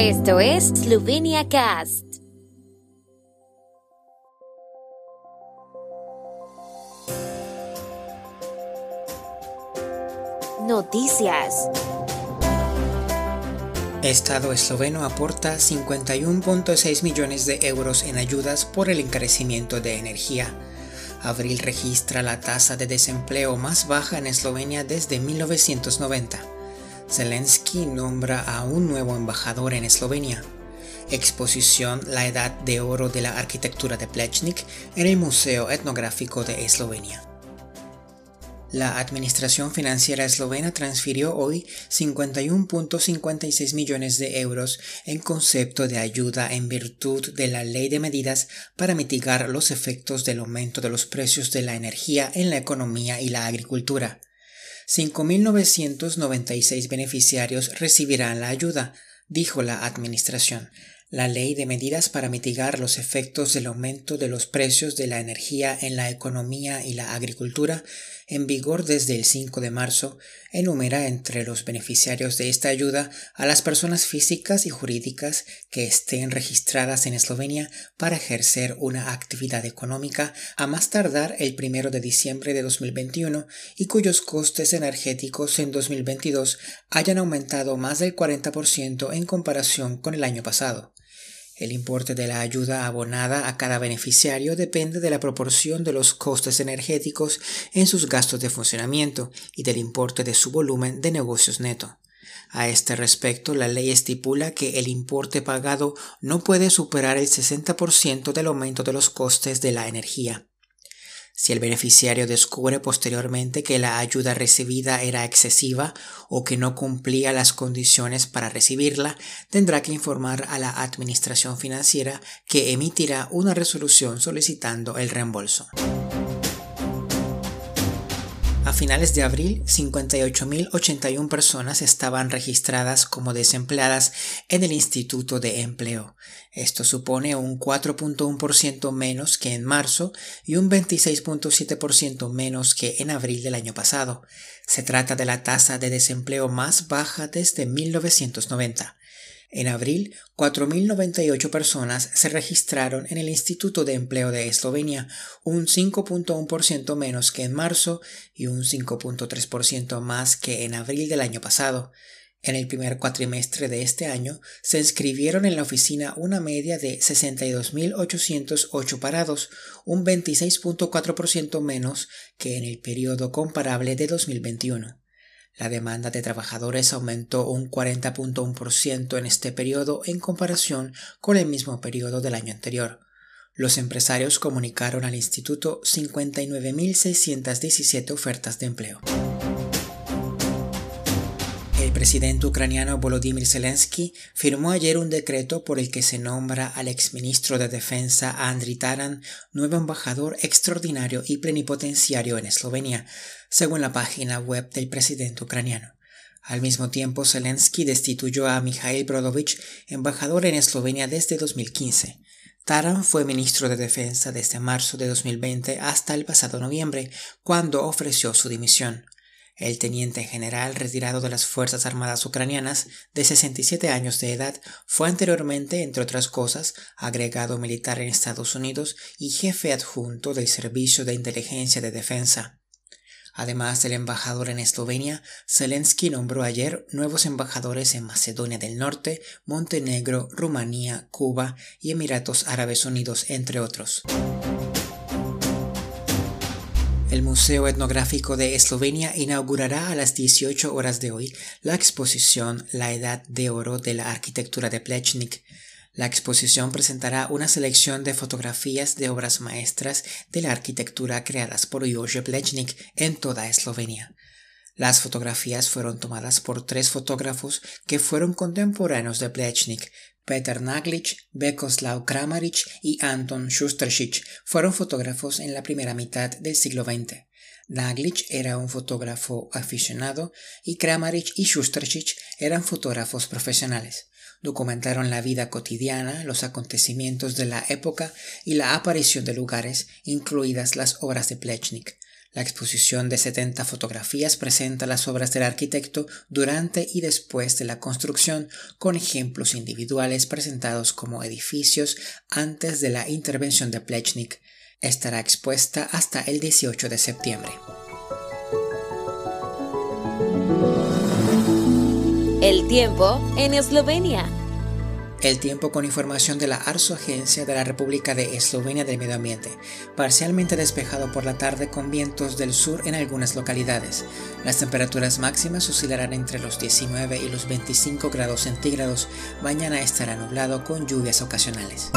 Esto es Slovenia Cast. Noticias. Estado esloveno aporta 51.6 millones de euros en ayudas por el encarecimiento de energía. Abril registra la tasa de desempleo más baja en Eslovenia desde 1990. Zelensky nombra a un nuevo embajador en Eslovenia. Exposición La Edad de Oro de la Arquitectura de Plechnik en el Museo Etnográfico de Eslovenia. La Administración Financiera Eslovena transfirió hoy 51.56 millones de euros en concepto de ayuda en virtud de la Ley de Medidas para mitigar los efectos del aumento de los precios de la energía en la economía y la agricultura. 5.996 beneficiarios recibirán la ayuda, dijo la Administración. La ley de medidas para mitigar los efectos del aumento de los precios de la energía en la economía y la agricultura, en vigor desde el 5 de marzo, enumera entre los beneficiarios de esta ayuda a las personas físicas y jurídicas que estén registradas en Eslovenia para ejercer una actividad económica a más tardar el 1 de diciembre de 2021 y cuyos costes energéticos en 2022 hayan aumentado más del 40% en comparación con el año pasado. El importe de la ayuda abonada a cada beneficiario depende de la proporción de los costes energéticos en sus gastos de funcionamiento y del importe de su volumen de negocios neto. A este respecto, la ley estipula que el importe pagado no puede superar el 60% del aumento de los costes de la energía. Si el beneficiario descubre posteriormente que la ayuda recibida era excesiva o que no cumplía las condiciones para recibirla, tendrá que informar a la Administración Financiera que emitirá una resolución solicitando el reembolso. A finales de abril, 58.081 personas estaban registradas como desempleadas en el Instituto de Empleo. Esto supone un 4.1% menos que en marzo y un 26.7% menos que en abril del año pasado. Se trata de la tasa de desempleo más baja desde 1990. En abril, 4.098 personas se registraron en el Instituto de Empleo de Eslovenia, un 5.1% menos que en marzo y un 5.3% más que en abril del año pasado. En el primer cuatrimestre de este año se inscribieron en la oficina una media de 62.808 parados, un 26.4% menos que en el periodo comparable de 2021. La demanda de trabajadores aumentó un 40.1% en este periodo en comparación con el mismo periodo del año anterior. Los empresarios comunicaron al instituto 59.617 ofertas de empleo. El presidente ucraniano Volodymyr Zelensky firmó ayer un decreto por el que se nombra al exministro de Defensa Andriy Taran nuevo embajador extraordinario y plenipotenciario en Eslovenia, según la página web del presidente ucraniano. Al mismo tiempo, Zelensky destituyó a Mikhail Brodovich, embajador en Eslovenia desde 2015. Taran fue ministro de Defensa desde marzo de 2020 hasta el pasado noviembre, cuando ofreció su dimisión. El teniente general retirado de las Fuerzas Armadas ucranianas, de 67 años de edad, fue anteriormente, entre otras cosas, agregado militar en Estados Unidos y jefe adjunto del Servicio de Inteligencia de Defensa. Además del embajador en Eslovenia, Zelensky nombró ayer nuevos embajadores en Macedonia del Norte, Montenegro, Rumanía, Cuba y Emiratos Árabes Unidos, entre otros. El Museo Etnográfico de Eslovenia inaugurará a las 18 horas de hoy la exposición La Edad de Oro de la Arquitectura de Plechnik. La exposición presentará una selección de fotografías de obras maestras de la arquitectura creadas por Jože Plechnik en toda Eslovenia. Las fotografías fueron tomadas por tres fotógrafos que fueron contemporáneos de Plechnik, Peter Naglic, Bekoslav Kramaric y Anton Shusteršič fueron fotógrafos en la primera mitad del siglo XX. Naglic era un fotógrafo aficionado y Kramaric y Shusteršič eran fotógrafos profesionales. Documentaron la vida cotidiana, los acontecimientos de la época y la aparición de lugares, incluidas las obras de Plechnik. La exposición de 70 fotografías presenta las obras del arquitecto durante y después de la construcción, con ejemplos individuales presentados como edificios antes de la intervención de Plechnik. Estará expuesta hasta el 18 de septiembre. El tiempo en Eslovenia. El tiempo con información de la ARSO Agencia de la República de Eslovenia del Medio Ambiente. Parcialmente despejado por la tarde con vientos del sur en algunas localidades. Las temperaturas máximas oscilarán entre los 19 y los 25 grados centígrados. Mañana estará nublado con lluvias ocasionales.